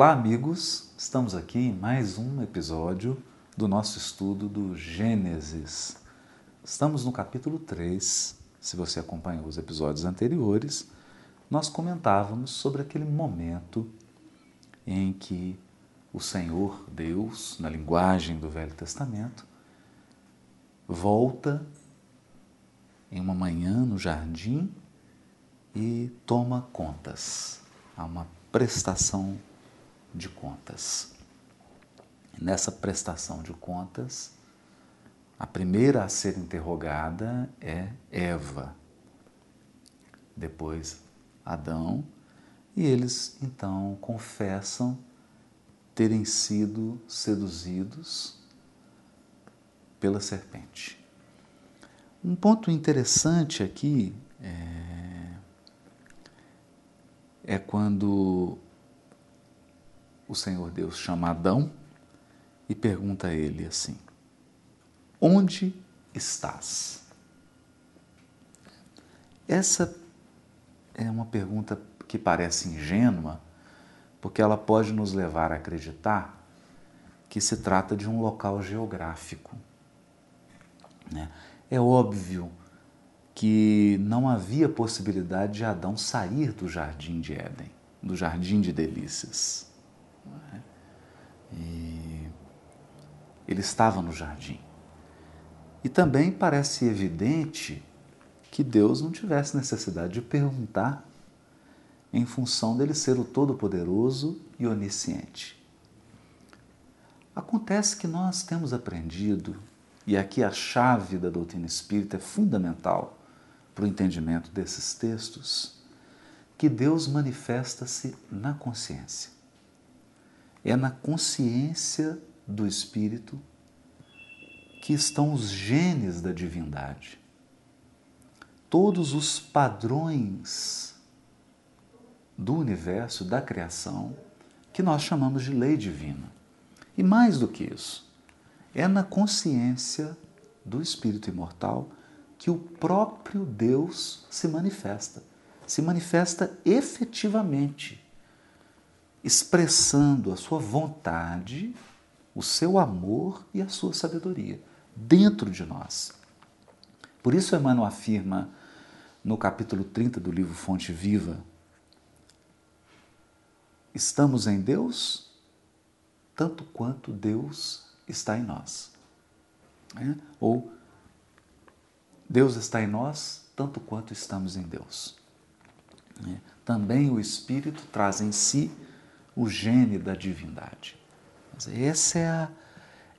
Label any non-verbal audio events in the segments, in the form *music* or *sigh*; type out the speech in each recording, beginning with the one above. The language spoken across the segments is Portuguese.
Olá, amigos! Estamos aqui em mais um episódio do nosso estudo do Gênesis. Estamos no capítulo 3. Se você acompanhou os episódios anteriores, nós comentávamos sobre aquele momento em que o Senhor Deus, na linguagem do Velho Testamento, volta em uma manhã no jardim e toma contas. Há uma prestação de contas. Nessa prestação de contas, a primeira a ser interrogada é Eva, depois Adão, e eles então confessam terem sido seduzidos pela serpente. Um ponto interessante aqui é, é quando o Senhor Deus chama Adão e pergunta a ele assim: Onde estás? Essa é uma pergunta que parece ingênua, porque ela pode nos levar a acreditar que se trata de um local geográfico. Né? É óbvio que não havia possibilidade de Adão sair do jardim de Éden, do jardim de delícias. É? E ele estava no jardim. E também parece evidente que Deus não tivesse necessidade de perguntar em função dele ser o Todo-Poderoso e Onisciente. Acontece que nós temos aprendido, e aqui a chave da doutrina espírita é fundamental para o entendimento desses textos, que Deus manifesta-se na consciência. É na consciência do Espírito que estão os genes da divindade. Todos os padrões do universo, da criação, que nós chamamos de lei divina. E mais do que isso, é na consciência do Espírito imortal que o próprio Deus se manifesta. Se manifesta efetivamente expressando a sua vontade, o seu amor e a sua sabedoria dentro de nós. Por isso, Emmanuel afirma no capítulo 30 do livro Fonte Viva: estamos em Deus tanto quanto Deus está em nós. É? Ou Deus está em nós tanto quanto estamos em Deus. É? Também o Espírito traz em si o gene da divindade. Essa é a,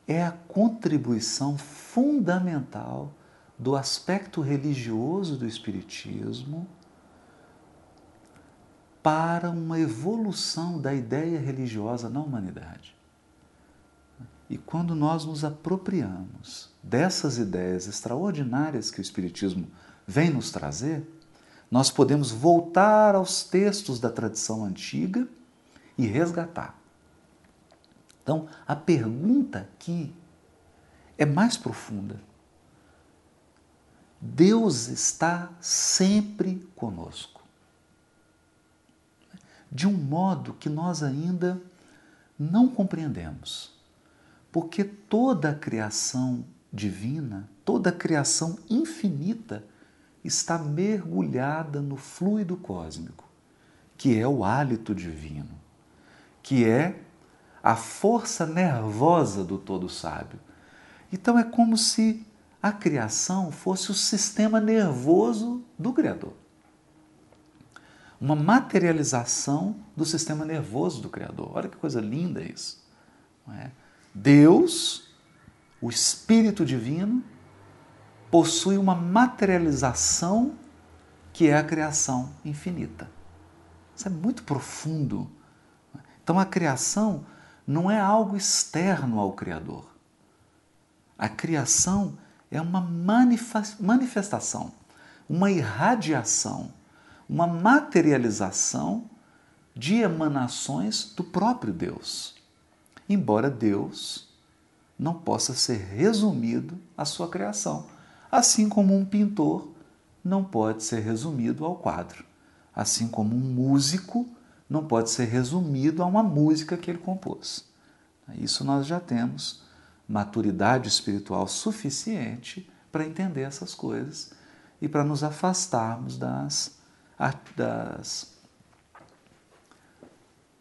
é a contribuição fundamental do aspecto religioso do Espiritismo para uma evolução da ideia religiosa na humanidade. E quando nós nos apropriamos dessas ideias extraordinárias que o Espiritismo vem nos trazer, nós podemos voltar aos textos da tradição antiga e resgatar. Então, a pergunta aqui é mais profunda. Deus está sempre conosco. De um modo que nós ainda não compreendemos. Porque toda a criação divina, toda a criação infinita está mergulhada no fluido cósmico, que é o hálito divino que é a força nervosa do todo sábio. Então é como se a criação fosse o sistema nervoso do Criador. Uma materialização do sistema nervoso do Criador. Olha que coisa linda isso. É? Deus, o Espírito Divino, possui uma materialização que é a criação infinita. Isso é muito profundo então a criação não é algo externo ao Criador. A criação é uma manifestação, uma irradiação, uma materialização de emanações do próprio Deus. Embora Deus não possa ser resumido à sua criação, assim como um pintor não pode ser resumido ao quadro, assim como um músico não pode ser resumido a uma música que ele compôs. Isso nós já temos maturidade espiritual suficiente para entender essas coisas e para nos afastarmos das, das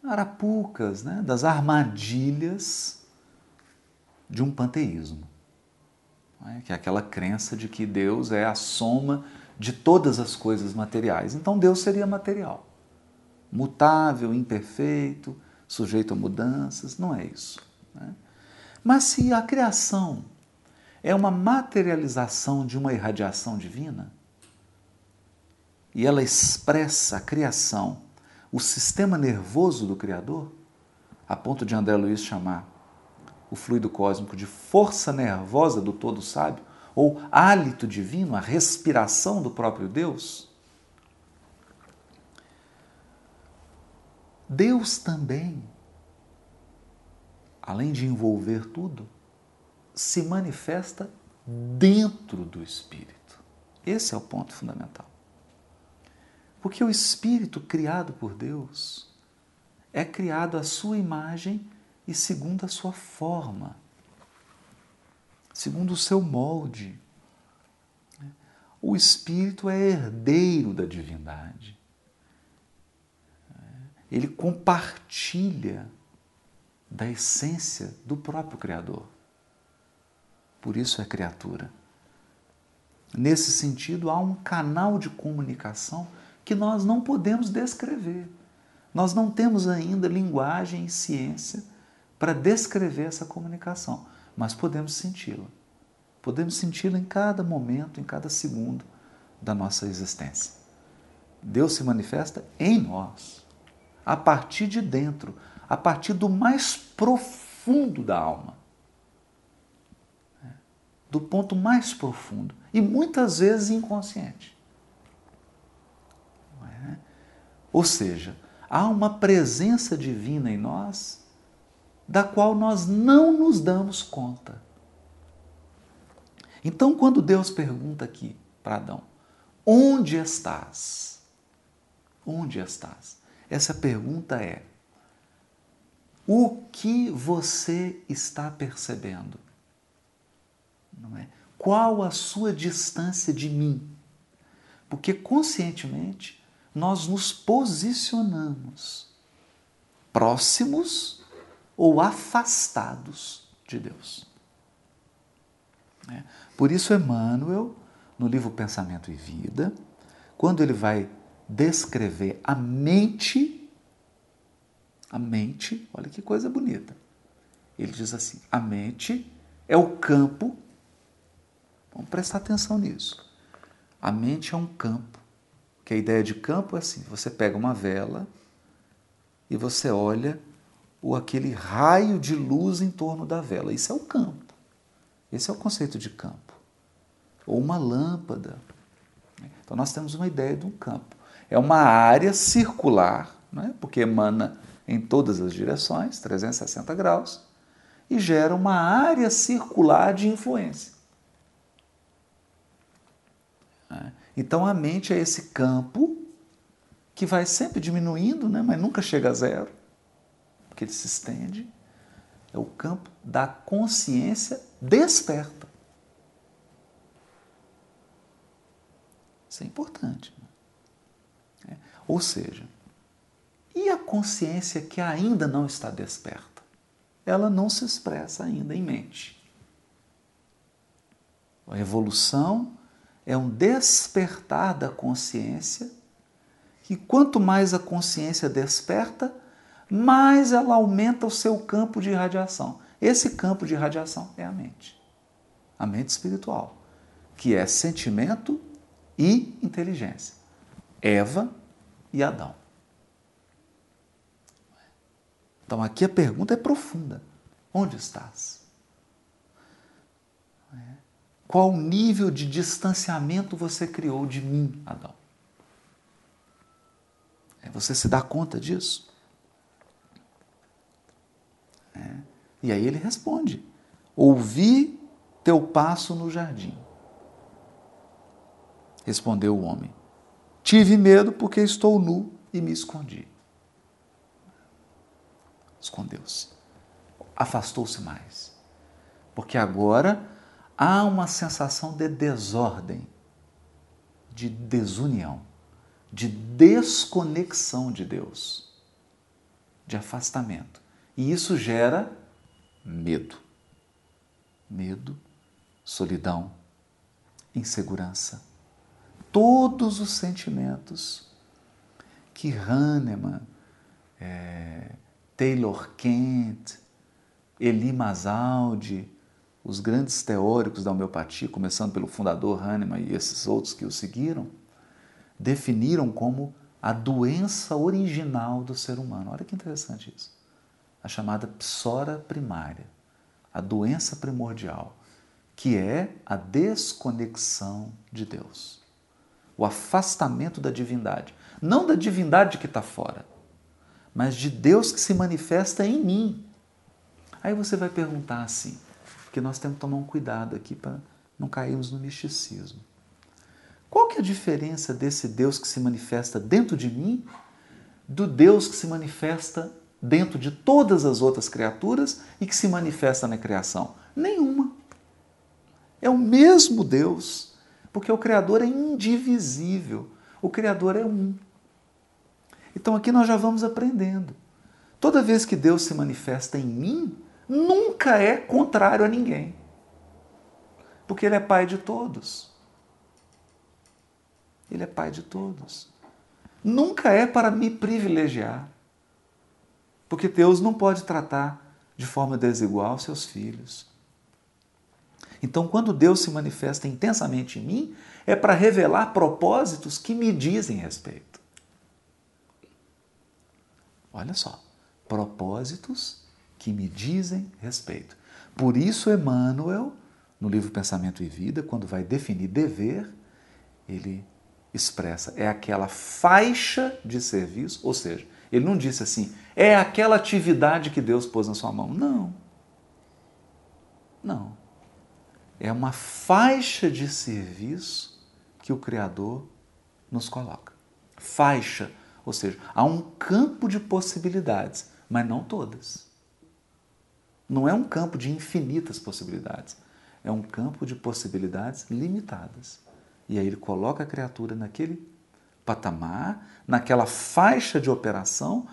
arapucas, né? das armadilhas de um panteísmo, é? que é aquela crença de que Deus é a soma de todas as coisas materiais. Então Deus seria material, mutável, imperfeito, sujeito a mudanças, não é isso. Né? Mas se a criação é uma materialização de uma irradiação divina, e ela expressa a criação, o sistema nervoso do Criador, a ponto de André Luiz chamar o fluido cósmico de força nervosa do todo sábio, ou hálito divino, a respiração do próprio Deus. Deus também, além de envolver tudo, se manifesta dentro do Espírito. Esse é o ponto fundamental. Porque o Espírito criado por Deus é criado à sua imagem e segundo a sua forma, segundo o seu molde. O Espírito é herdeiro da divindade. Ele compartilha da essência do próprio Criador. Por isso é criatura. Nesse sentido, há um canal de comunicação que nós não podemos descrever. Nós não temos ainda linguagem e ciência para descrever essa comunicação, mas podemos senti-la. Podemos senti-la em cada momento, em cada segundo da nossa existência. Deus se manifesta em nós, a partir de dentro, a partir do mais profundo da alma. Do ponto mais profundo e muitas vezes inconsciente. Ou seja, há uma presença divina em nós da qual nós não nos damos conta. Então, quando Deus pergunta aqui para Adão: Onde estás? Onde estás? Essa pergunta é: O que você está percebendo? Não é? Qual a sua distância de mim? Porque conscientemente nós nos posicionamos próximos ou afastados de Deus. É. Por isso, Emmanuel, no livro Pensamento e Vida, quando ele vai descrever a mente, a mente, olha que coisa bonita. Ele diz assim: a mente é o campo, vamos prestar atenção nisso. A mente é um campo que a ideia de campo é assim: você pega uma vela e você olha o aquele raio de luz em torno da vela. Isso é o campo. Esse é o conceito de campo. Ou uma lâmpada. Então nós temos uma ideia de um campo. É uma área circular, né? porque emana em todas as direções, 360 graus, e gera uma área circular de influência. Então a mente é esse campo que vai sempre diminuindo, né? mas nunca chega a zero, porque ele se estende. É o campo da consciência desperta. Isso é importante. Ou seja, e a consciência que ainda não está desperta? Ela não se expressa ainda em mente. A evolução é um despertar da consciência, que quanto mais a consciência desperta, mais ela aumenta o seu campo de irradiação. Esse campo de irradiação é a mente. A mente espiritual, que é sentimento e inteligência. Eva e Adão. Então aqui a pergunta é profunda: onde estás? Qual nível de distanciamento você criou de mim, Adão? É, você se dá conta disso? É. E aí ele responde: Ouvi teu passo no jardim. Respondeu o homem: Tive medo porque estou nu e me escondi. escondeu-se, afastou-se mais. Porque agora há uma sensação de desordem, de desunião, de desconexão de Deus, de afastamento. E isso gera medo. Medo, solidão, insegurança. Todos os sentimentos que Hahnemann, é, Taylor Kent, Eli Masaldi, os grandes teóricos da homeopatia, começando pelo fundador Hahnemann e esses outros que o seguiram, definiram como a doença original do ser humano. Olha que interessante isso. A chamada psora primária, a doença primordial, que é a desconexão de Deus, o afastamento da divindade. Não da divindade que está fora, mas de Deus que se manifesta em mim. Aí você vai perguntar assim, porque nós temos que tomar um cuidado aqui para não cairmos no misticismo. Qual que é a diferença desse Deus que se manifesta dentro de mim do Deus que se manifesta dentro de todas as outras criaturas e que se manifesta na criação? Nenhuma. É o mesmo Deus, porque o Criador é indivisível. O Criador é um. Então aqui nós já vamos aprendendo. Toda vez que Deus se manifesta em mim, nunca é contrário a ninguém. Porque Ele é Pai de todos. Ele é Pai de todos. Nunca é para me privilegiar. Porque Deus não pode tratar de forma desigual seus filhos. Então, quando Deus se manifesta intensamente em mim, é para revelar propósitos que me dizem respeito. Olha só, propósitos que me dizem respeito. Por isso, Emmanuel, no livro Pensamento e Vida, quando vai definir dever, ele expressa é aquela faixa de serviço, ou seja, ele não disse assim, é aquela atividade que Deus pôs na sua mão. Não. Não. É uma faixa de serviço que o Criador nos coloca. Faixa ou seja, há um campo de possibilidades, mas não todas. Não é um campo de infinitas possibilidades, é um campo de possibilidades limitadas. E aí ele coloca a criatura naquele patamar, naquela faixa de operação,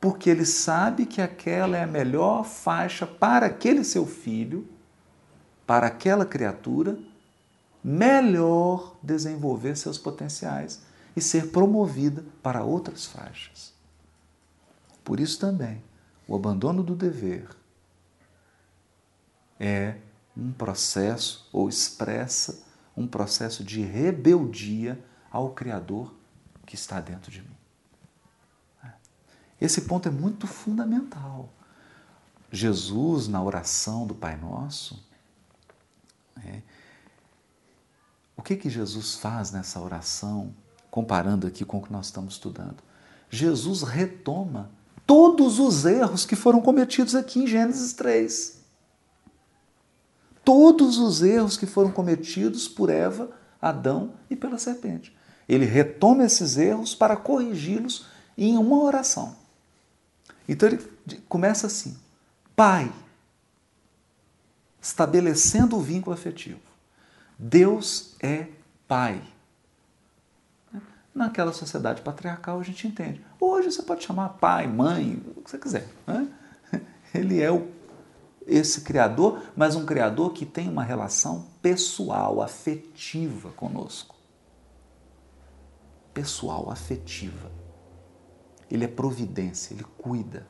porque ele sabe que aquela é a melhor faixa para aquele seu filho, para aquela criatura, melhor desenvolver seus potenciais e ser promovida para outras faixas. Por isso também, o abandono do dever é um processo ou expressa um processo de rebeldia ao Criador que está dentro de mim. Esse ponto é muito fundamental. Jesus, na oração do Pai Nosso, é, o que, que Jesus faz nessa oração comparando aqui com o que nós estamos estudando. Jesus retoma todos os erros que foram cometidos aqui em Gênesis 3. Todos os erros que foram cometidos por Eva, Adão e pela serpente. Ele retoma esses erros para corrigi-los em uma oração. Então ele começa assim: Pai, estabelecendo o vínculo afetivo. Deus é Pai. Naquela sociedade patriarcal a gente entende. Hoje você pode chamar pai, mãe, o que você quiser. Né? *laughs* Ele é o, esse criador, mas um criador que tem uma relação pessoal, afetiva conosco. Pessoal, afetiva. Ele é providência, ele cuida.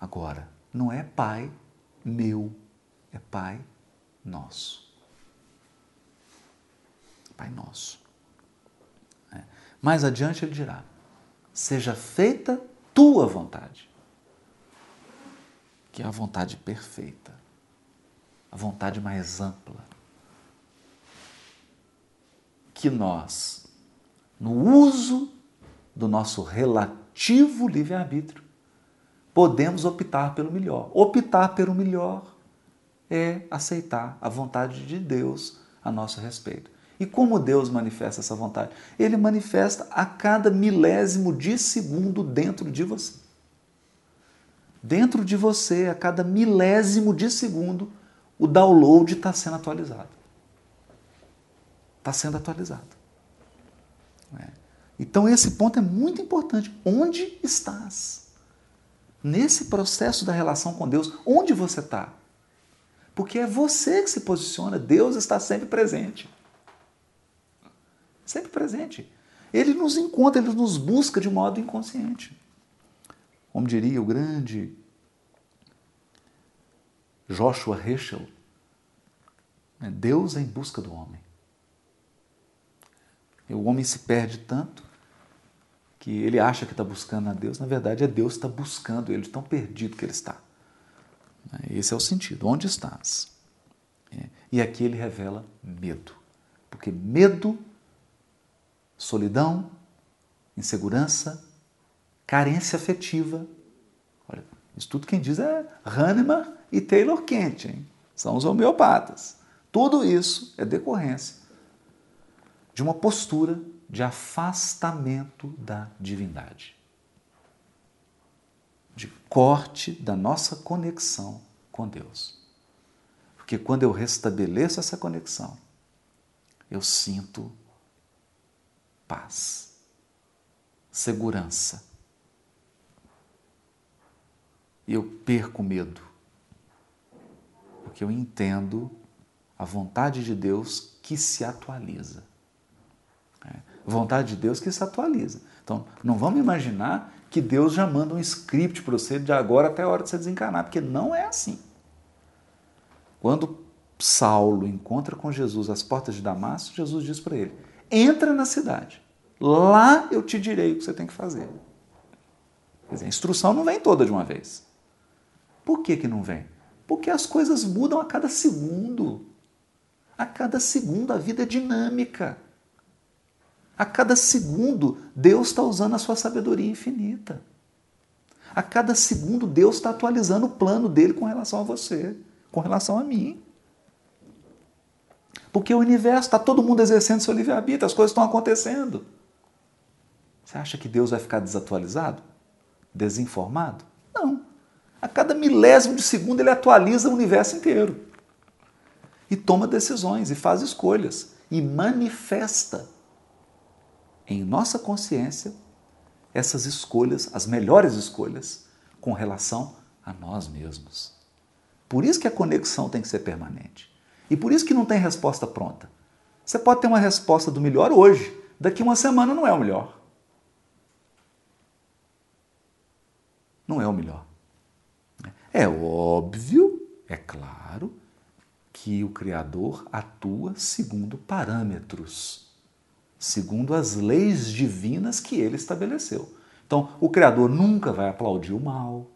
Agora, não é pai meu, é pai nosso. Pai Nosso. É. Mais adiante ele dirá: Seja feita tua vontade, que é a vontade perfeita, a vontade mais ampla. Que nós, no uso do nosso relativo livre-arbítrio, podemos optar pelo melhor. Optar pelo melhor é aceitar a vontade de Deus a nosso respeito. E como Deus manifesta essa vontade? Ele manifesta a cada milésimo de segundo dentro de você. dentro de você, a cada milésimo de segundo, o download está sendo atualizado. Está sendo atualizado. É. Então, esse ponto é muito importante. Onde estás? Nesse processo da relação com Deus, onde você está? Porque é você que se posiciona, Deus está sempre presente. Sempre presente. Ele nos encontra, ele nos busca de modo inconsciente. Como diria o grande Joshua Heschel, né, Deus é em busca do homem. E o homem se perde tanto que ele acha que está buscando a Deus, na verdade é Deus que está buscando ele, tão perdido que ele está. Esse é o sentido. Onde estás? É. E aqui ele revela medo. Porque medo, solidão, insegurança, carência afetiva. Olha, isso tudo quem diz é Hahnemann e Taylor Kent, hein? são os homeopatas. Tudo isso é decorrência de uma postura de afastamento da divindade de corte da nossa conexão com Deus. Porque quando eu restabeleço essa conexão, eu sinto paz, segurança. E eu perco medo. Porque eu entendo a vontade de Deus que se atualiza. Vontade de Deus que se atualiza. Então, não vamos imaginar que Deus já manda um script para você de agora até a hora de você desencarnar, porque não é assim. Quando Saulo encontra com Jesus às portas de Damasco, Jesus diz para ele: entra na cidade, lá eu te direi o que você tem que fazer. Quer dizer, a instrução não vem toda de uma vez. Por que, que não vem? Porque as coisas mudam a cada segundo. A cada segundo a vida é dinâmica. A cada segundo, Deus está usando a sua sabedoria infinita. A cada segundo, Deus está atualizando o plano dele com relação a você, com relação a mim. Porque o universo está todo mundo exercendo seu livre-arbítrio, as coisas estão acontecendo. Você acha que Deus vai ficar desatualizado? Desinformado? Não. A cada milésimo de segundo ele atualiza o universo inteiro. E toma decisões, e faz escolhas, e manifesta em nossa consciência essas escolhas, as melhores escolhas, com relação a nós mesmos. Por isso que a conexão tem que ser permanente. E por isso que não tem resposta pronta. Você pode ter uma resposta do melhor hoje, daqui uma semana não é o melhor. Não é o melhor. É óbvio, é claro, que o Criador atua segundo parâmetros segundo as leis divinas que ele estabeleceu. Então, o Criador nunca vai aplaudir o mal.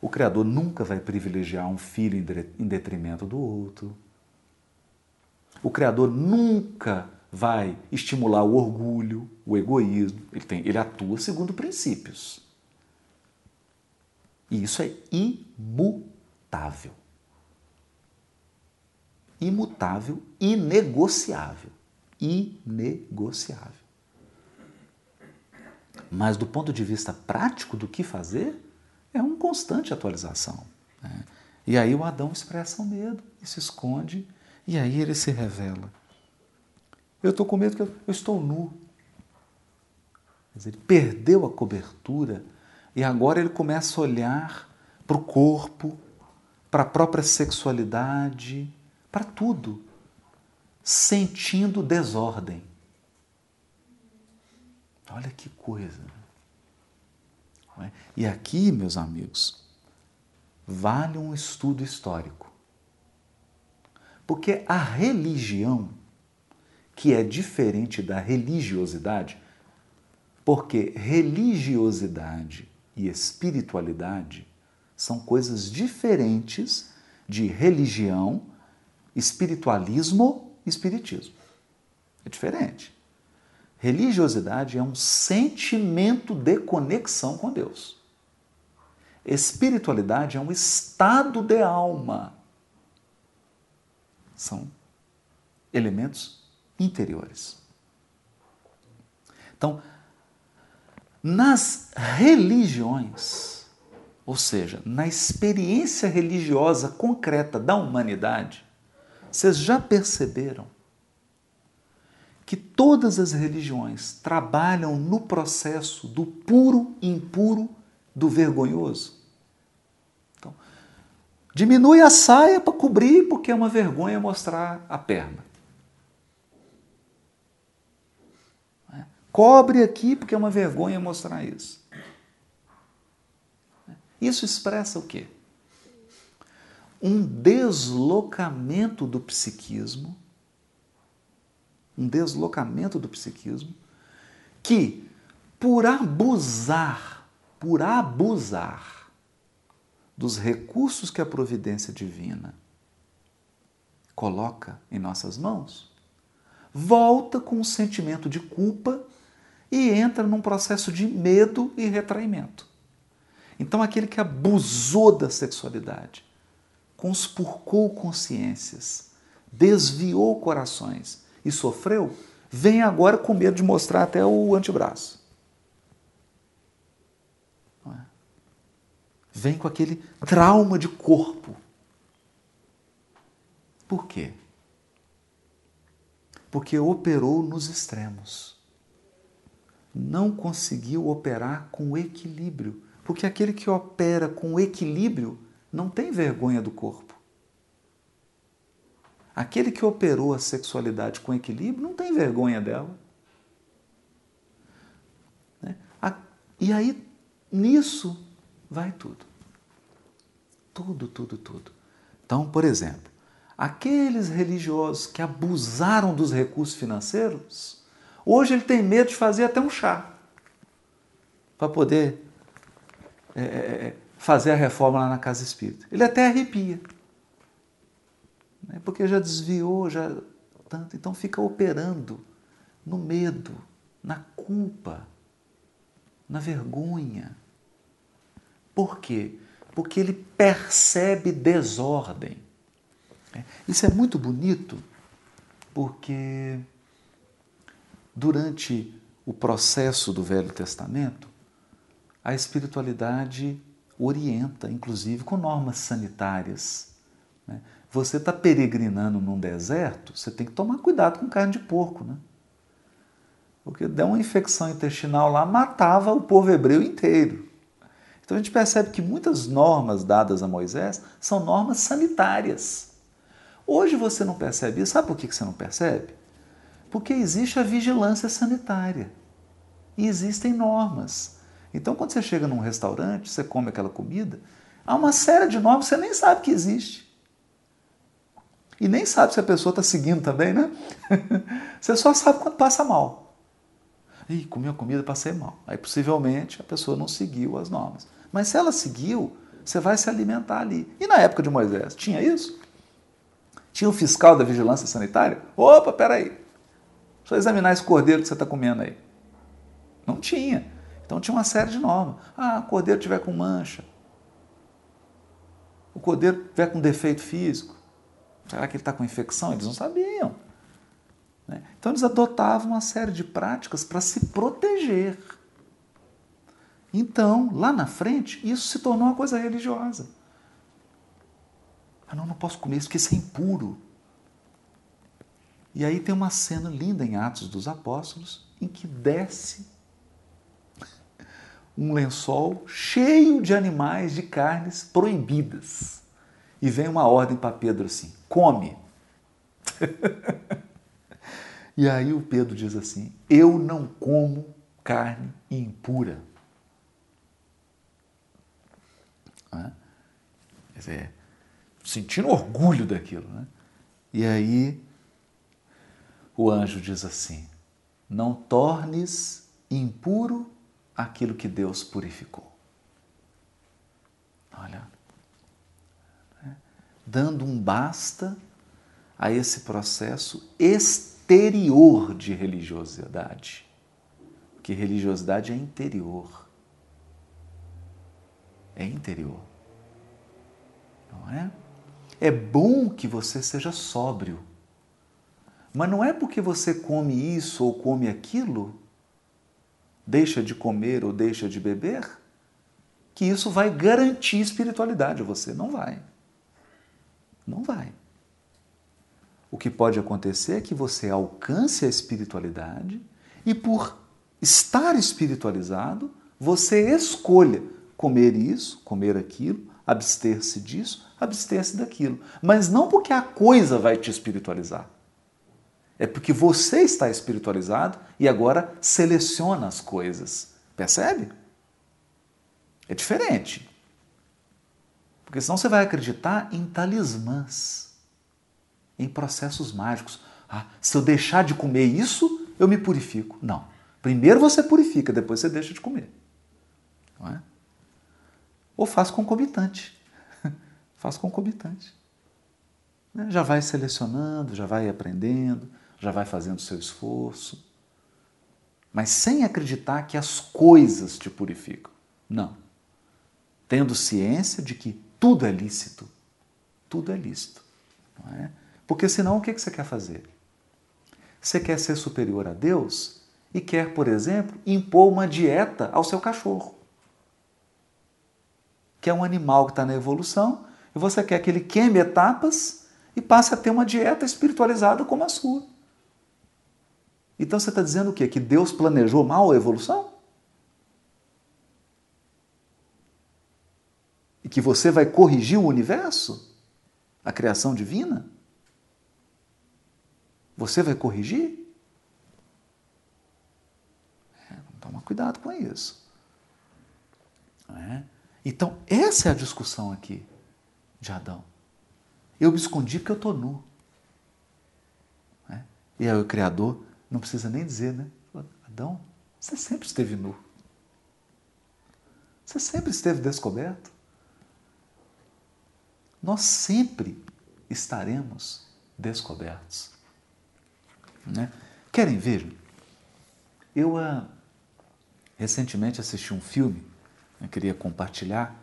O Criador nunca vai privilegiar um filho em detrimento do outro. O Criador nunca vai estimular o orgulho, o egoísmo. Ele, tem, ele atua segundo princípios. E isso é imutável. Imutável, inegociável inegociável. Mas do ponto de vista prático do que fazer, é uma constante atualização. Né? E aí o Adão expressa o medo e se esconde, e aí ele se revela. Eu estou com medo que eu, estou nu. Dizer, ele perdeu a cobertura e agora ele começa a olhar para o corpo, para a própria sexualidade, para tudo sentindo desordem. Olha que coisa. É? E aqui, meus amigos, vale um estudo histórico. Porque a religião, que é diferente da religiosidade, porque religiosidade e espiritualidade são coisas diferentes de religião, espiritualismo espiritismo. É diferente. Religiosidade é um sentimento de conexão com Deus. Espiritualidade é um estado de alma. São elementos interiores. Então, nas religiões, ou seja, na experiência religiosa concreta da humanidade, vocês já perceberam que todas as religiões trabalham no processo do puro impuro do vergonhoso? Então, diminui a saia para cobrir porque é uma vergonha mostrar a perna. Cobre aqui porque é uma vergonha mostrar isso. Isso expressa o quê? Um deslocamento do psiquismo, um deslocamento do psiquismo que, por abusar, por abusar dos recursos que a providência divina coloca em nossas mãos, volta com um sentimento de culpa e entra num processo de medo e retraimento. Então, aquele que abusou da sexualidade, conspurcou consciências, desviou corações e sofreu, vem agora com medo de mostrar até o antebraço. É? Vem com aquele trauma de corpo. Por quê? Porque operou nos extremos não conseguiu operar com equilíbrio. Porque aquele que opera com equilíbrio não tem vergonha do corpo. Aquele que operou a sexualidade com equilíbrio não tem vergonha dela. Né? E aí, nisso, vai tudo. Tudo, tudo, tudo. Então, por exemplo, aqueles religiosos que abusaram dos recursos financeiros Hoje ele tem medo de fazer até um chá para poder é, é, é, fazer a reforma lá na casa espírita. Ele até arrepia, né? porque já desviou, já tanto, então fica operando no medo, na culpa, na vergonha. Por quê? Porque ele percebe desordem. É, isso é muito bonito, porque durante o processo do Velho Testamento, a espiritualidade orienta, inclusive com normas sanitárias. Né? Você está peregrinando num deserto, você tem que tomar cuidado com carne de porco, né? Porque deu uma infecção intestinal lá, matava o povo hebreu inteiro. Então a gente percebe que muitas normas dadas a Moisés são normas sanitárias. Hoje você não percebe isso. Sabe por que você não percebe? Porque existe a vigilância sanitária e existem normas. Então, quando você chega num restaurante, você come aquela comida, há uma série de normas que você nem sabe que existe. E nem sabe se a pessoa está seguindo também, né? *laughs* você só sabe quando passa mal. Ih, comi a comida, passei mal. Aí possivelmente a pessoa não seguiu as normas. Mas se ela seguiu, você vai se alimentar ali. E na época de Moisés, tinha isso? Tinha o fiscal da vigilância sanitária? Opa, peraí. Só examinar esse cordeiro que você está comendo aí. Não tinha. Então tinha uma série de normas. Ah, o cordeiro tiver com mancha. O cordeiro tiver com defeito físico. Será que ele está com infecção? Eles não sabiam. Né? Então eles adotavam uma série de práticas para se proteger. Então, lá na frente, isso se tornou uma coisa religiosa. Ah, não, não posso comer isso porque isso é impuro. E aí tem uma cena linda em Atos dos Apóstolos em que desce um lençol cheio de animais de carnes proibidas. E vem uma ordem para Pedro assim: come. *laughs* e aí o Pedro diz assim: Eu não como carne impura. Quer dizer, sentindo orgulho daquilo. Né? E aí o anjo diz assim: Não tornes impuro aquilo que Deus purificou. Olha, né? dando um basta a esse processo exterior de religiosidade. Porque religiosidade é interior. É interior. Não é? É bom que você seja sóbrio. Mas não é porque você come isso ou come aquilo, deixa de comer ou deixa de beber, que isso vai garantir espiritualidade a você. Não vai. Não vai. O que pode acontecer é que você alcance a espiritualidade e, por estar espiritualizado, você escolha comer isso, comer aquilo, abster-se disso, abster-se daquilo. Mas não porque a coisa vai te espiritualizar. É porque você está espiritualizado e agora seleciona as coisas. Percebe? É diferente. Porque senão você vai acreditar em talismãs, em processos mágicos. Ah, se eu deixar de comer isso, eu me purifico. Não. Primeiro você purifica, depois você deixa de comer. Não é? Ou faz concomitante. *laughs* faz concomitante. Né? Já vai selecionando, já vai aprendendo, já vai fazendo seu esforço. Mas sem acreditar que as coisas te purificam. Não. Tendo ciência de que tudo é lícito. Tudo é lícito. Não é? Porque senão o que você quer fazer? Você quer ser superior a Deus e quer, por exemplo, impor uma dieta ao seu cachorro. Que é um animal que está na evolução, e você quer que ele queime etapas e passe a ter uma dieta espiritualizada como a sua. Então você está dizendo o quê? Que Deus planejou mal a evolução? E que você vai corrigir o universo? A criação divina? Você vai corrigir? É, toma cuidado com isso. É? Então, essa é a discussão aqui de Adão. Eu me escondi porque eu estou nu. É? E aí o Criador não precisa nem dizer, né? Adão, você sempre esteve nu. Você sempre esteve descoberto. Nós sempre estaremos descobertos. Né? Querem ver? Eu uh, recentemente assisti um filme, eu queria compartilhar,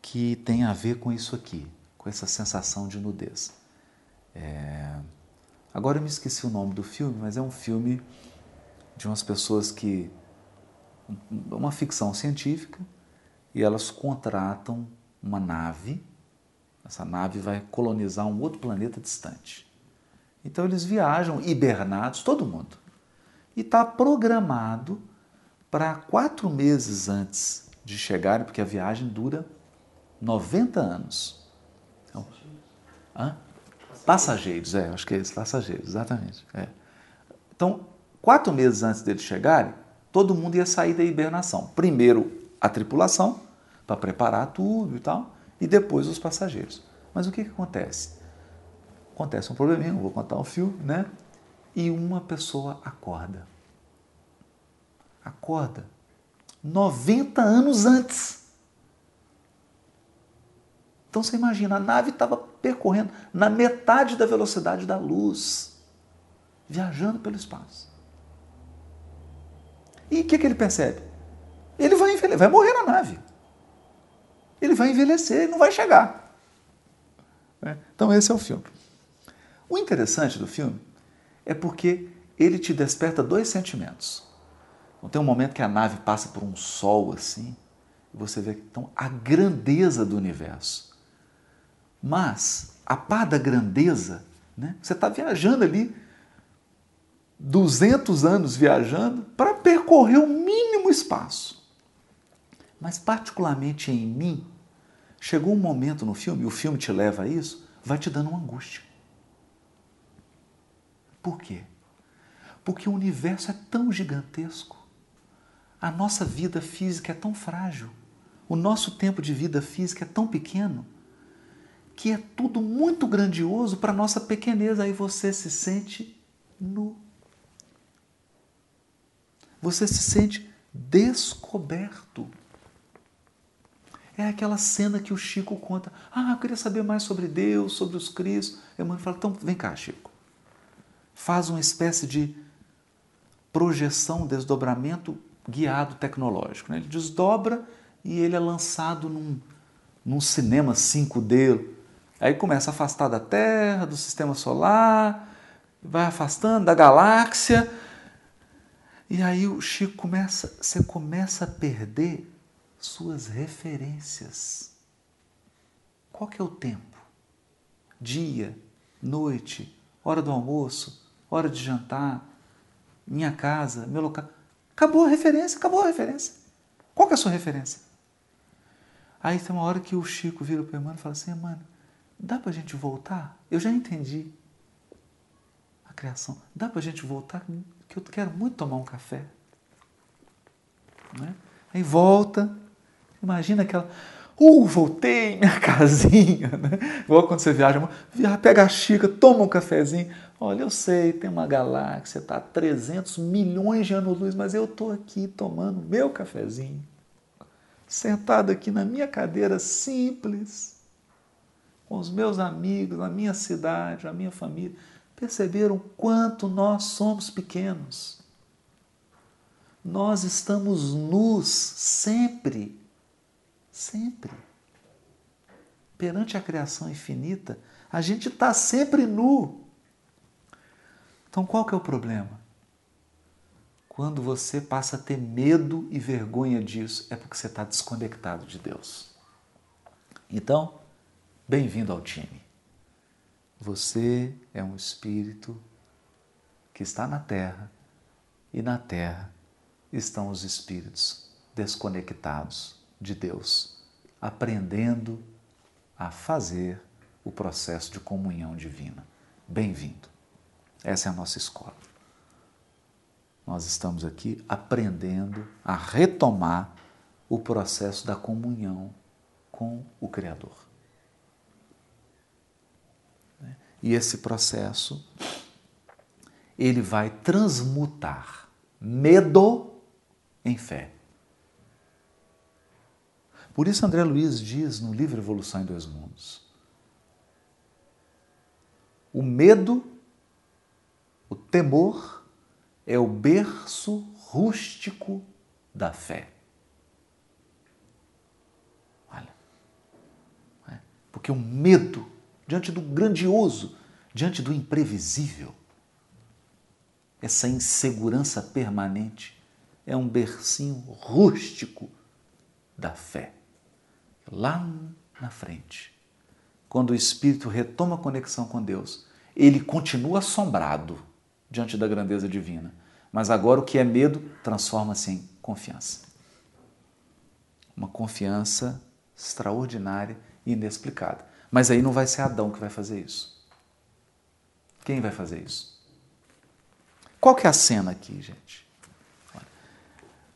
que tem a ver com isso aqui, com essa sensação de nudez. É Agora eu me esqueci o nome do filme, mas é um filme de umas pessoas que. uma ficção científica, e elas contratam uma nave. Essa nave vai colonizar um outro planeta distante. Então eles viajam hibernados, todo mundo. E está programado para quatro meses antes de chegarem, porque a viagem dura 90 anos. Então, hã? Passageiros, é, acho que é esse, passageiros, exatamente. É. Então, quatro meses antes deles chegarem, todo mundo ia sair da hibernação. Primeiro a tripulação, para preparar tudo e tal, e depois os passageiros. Mas o que, que acontece? Acontece um probleminha, vou contar um filme, né? E uma pessoa acorda. Acorda 90 anos antes. Então você imagina, a nave estava percorrendo na metade da velocidade da luz, viajando pelo espaço. E o que, que ele percebe? Ele vai, vai morrer na nave. Ele vai envelhecer, ele não vai chegar. É, então esse é o filme. O interessante do filme é porque ele te desperta dois sentimentos. Então, tem um momento que a nave passa por um sol assim, e você vê então, a grandeza do universo. Mas, a par da grandeza, né? você está viajando ali, 200 anos viajando, para percorrer o mínimo espaço. Mas, particularmente em mim, chegou um momento no filme, e o filme te leva a isso, vai te dando uma angústia. Por quê? Porque o universo é tão gigantesco, a nossa vida física é tão frágil, o nosso tempo de vida física é tão pequeno que é tudo muito grandioso para nossa pequeneza. Aí você se sente nu. Você se sente descoberto. É aquela cena que o Chico conta. Ah, eu queria saber mais sobre Deus, sobre os Cristos. E a mãe fala: então vem cá, Chico. Faz uma espécie de projeção, desdobramento guiado tecnológico. Né? Ele desdobra e ele é lançado num, num cinema 5D Aí começa a afastar da Terra, do sistema solar, vai afastando da galáxia. E aí o Chico começa, você começa a perder suas referências. Qual que é o tempo? Dia, noite, hora do almoço, hora de jantar, minha casa, meu local. Acabou a referência, acabou a referência. Qual que é a sua referência? Aí tem uma hora que o Chico vira para o Emmanuel e fala assim, mano, dá para a gente voltar? Eu já entendi a criação. Dá para a gente voltar? Que eu quero muito tomar um café. Né? Aí volta, imagina aquela. Uh, voltei, minha *laughs* casinha, né? Igual quando você viaja, pega a xícara, toma um cafezinho. Olha, eu sei, tem uma galáxia, está a 300 milhões de anos-luz, mas eu estou aqui tomando meu cafezinho, sentado aqui na minha cadeira simples, com os meus amigos, na minha cidade, na minha família. Perceberam quanto nós somos pequenos? Nós estamos nus sempre, sempre. Perante a criação infinita, a gente está sempre nu. Então qual que é o problema? Quando você passa a ter medo e vergonha disso, é porque você está desconectado de Deus. Então, bem-vindo ao time. Você é um espírito que está na Terra e na Terra estão os espíritos desconectados de Deus, aprendendo a fazer o processo de comunhão divina. Bem-vindo. Essa é a nossa escola. Nós estamos aqui aprendendo a retomar o processo da comunhão com o Criador. E esse processo ele vai transmutar medo em fé. Por isso André Luiz diz no livro Evolução em Dois Mundos: o medo, o temor é o berço rústico da fé. Olha, é, porque o medo diante do grandioso, diante do imprevisível, essa insegurança permanente é um bercinho rústico da fé. Lá na frente, quando o espírito retoma a conexão com Deus, ele continua assombrado diante da grandeza divina, mas agora o que é medo transforma-se em confiança. Uma confiança extraordinária e inexplicada. Mas aí não vai ser Adão que vai fazer isso. Quem vai fazer isso? Qual que é a cena aqui, gente?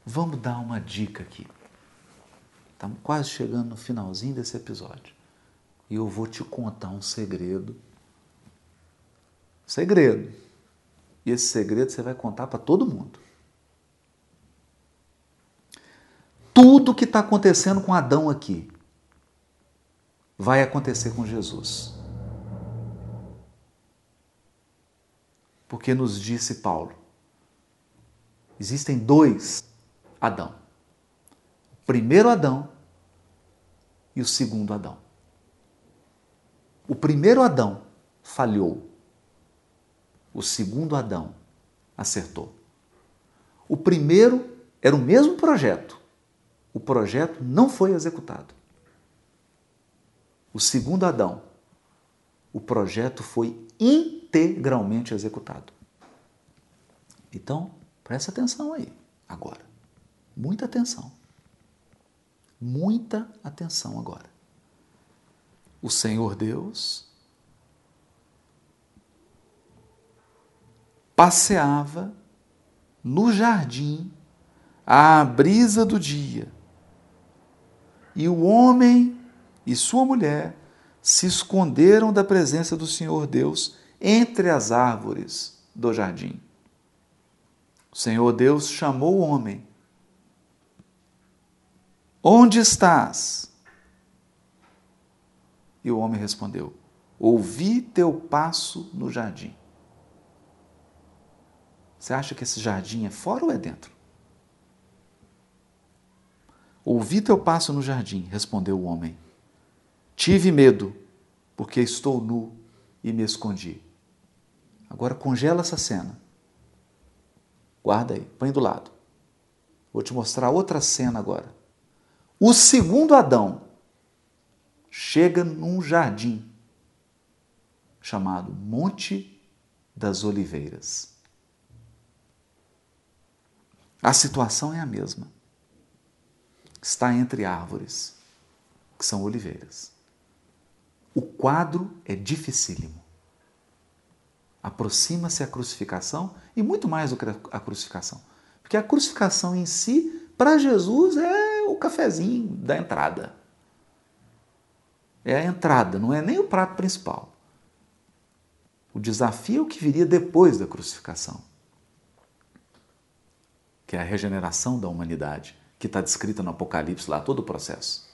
Vamos dar uma dica aqui. Estamos quase chegando no finalzinho desse episódio. E eu vou te contar um segredo. Segredo. E esse segredo você vai contar para todo mundo. Tudo que está acontecendo com Adão aqui vai acontecer com Jesus. Porque nos disse Paulo: existem dois Adão. O primeiro Adão e o segundo Adão. O primeiro Adão falhou. O segundo Adão acertou. O primeiro era o mesmo projeto. O projeto não foi executado. O segundo Adão, o projeto foi integralmente executado. Então, presta atenção aí, agora. Muita atenção. Muita atenção agora. O Senhor Deus passeava no jardim à brisa do dia. E o homem e sua mulher se esconderam da presença do Senhor Deus entre as árvores do jardim. O Senhor Deus chamou o homem Onde estás? E o homem respondeu: Ouvi teu passo no jardim. Você acha que esse jardim é fora ou é dentro? Ouvi teu passo no jardim, respondeu o homem. Tive medo, porque estou nu e me escondi. Agora congela essa cena. Guarda aí, põe do lado. Vou te mostrar outra cena agora. O segundo Adão chega num jardim chamado Monte das Oliveiras. A situação é a mesma. Está entre árvores, que são oliveiras. O quadro é dificílimo. Aproxima-se a crucificação e muito mais do que a crucificação. Porque a crucificação em si, para Jesus, é o cafezinho da entrada. É a entrada, não é nem o prato principal. O desafio é o que viria depois da crucificação, que é a regeneração da humanidade, que está descrita no Apocalipse lá, todo o processo.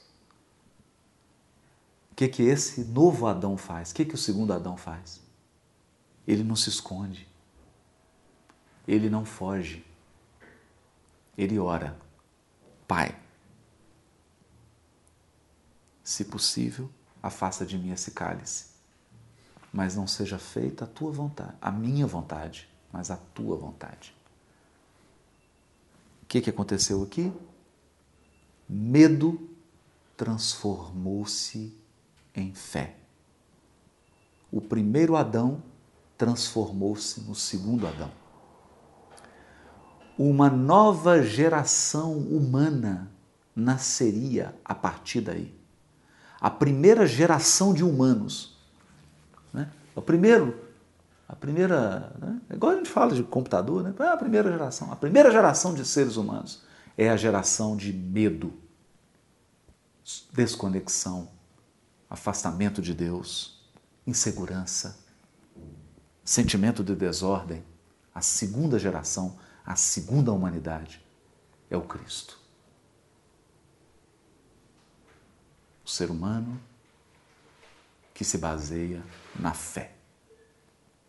Que, que esse novo Adão faz? O que, que o segundo Adão faz? Ele não se esconde, ele não foge, ele ora: Pai, se possível, afasta de mim esse cálice, mas não seja feita a tua vontade, a minha vontade, mas a tua vontade. O que, que aconteceu aqui? Medo transformou-se em fé. O primeiro Adão transformou-se no segundo Adão. Uma nova geração humana nasceria a partir daí a primeira geração de humanos. Né? O primeiro, a primeira, né? igual a gente fala de computador, né? É a primeira geração. A primeira geração de seres humanos é a geração de medo, desconexão, afastamento de Deus, insegurança, sentimento de desordem. A segunda geração, a segunda humanidade é o Cristo. o ser humano que se baseia na fé,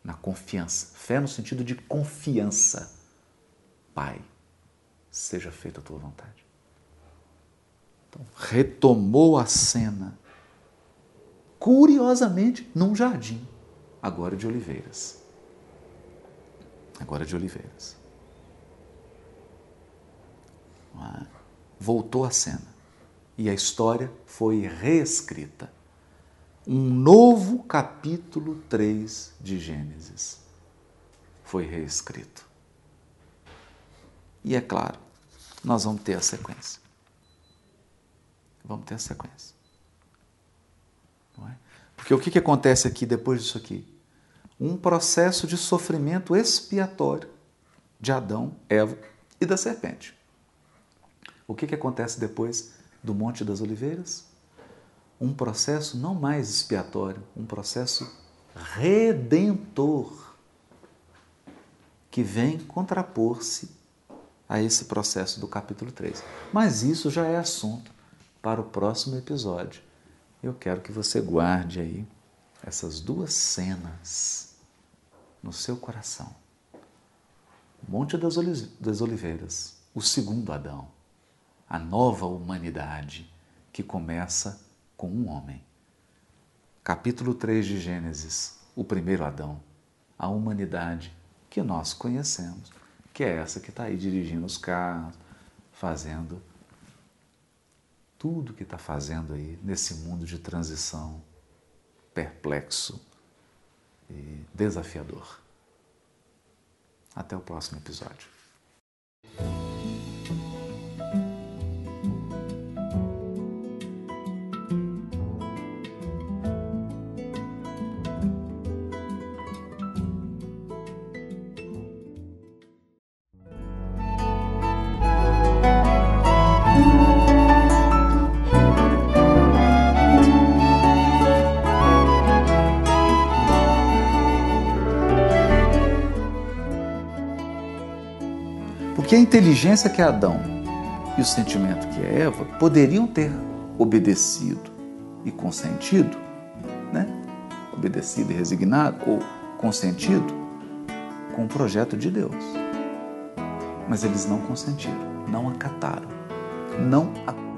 na confiança. Fé no sentido de confiança. Pai, seja feita a tua vontade. Então, retomou a cena, curiosamente, num jardim, agora de oliveiras. Agora de oliveiras. É? Voltou a cena e a história foi reescrita. Um novo capítulo 3 de Gênesis foi reescrito. E é claro, nós vamos ter a sequência. Vamos ter a sequência. Porque o que, que acontece aqui depois disso aqui? Um processo de sofrimento expiatório de Adão, Eva e da serpente. O que, que acontece depois do Monte das Oliveiras, um processo não mais expiatório, um processo redentor que vem contrapor-se a esse processo do capítulo 3. Mas isso já é assunto para o próximo episódio. Eu quero que você guarde aí essas duas cenas no seu coração. Monte das Oliveiras, o segundo Adão a nova humanidade que começa com um homem. Capítulo 3 de Gênesis, o primeiro Adão, a humanidade que nós conhecemos, que é essa que está aí dirigindo os carros, fazendo tudo que está fazendo aí nesse mundo de transição perplexo e desafiador. Até o próximo episódio. Porque a inteligência que é Adão e o sentimento que é Eva poderiam ter obedecido e consentido, né? Obedecido e resignado, ou consentido com o projeto de Deus. Mas eles não consentiram, não acataram, não acataram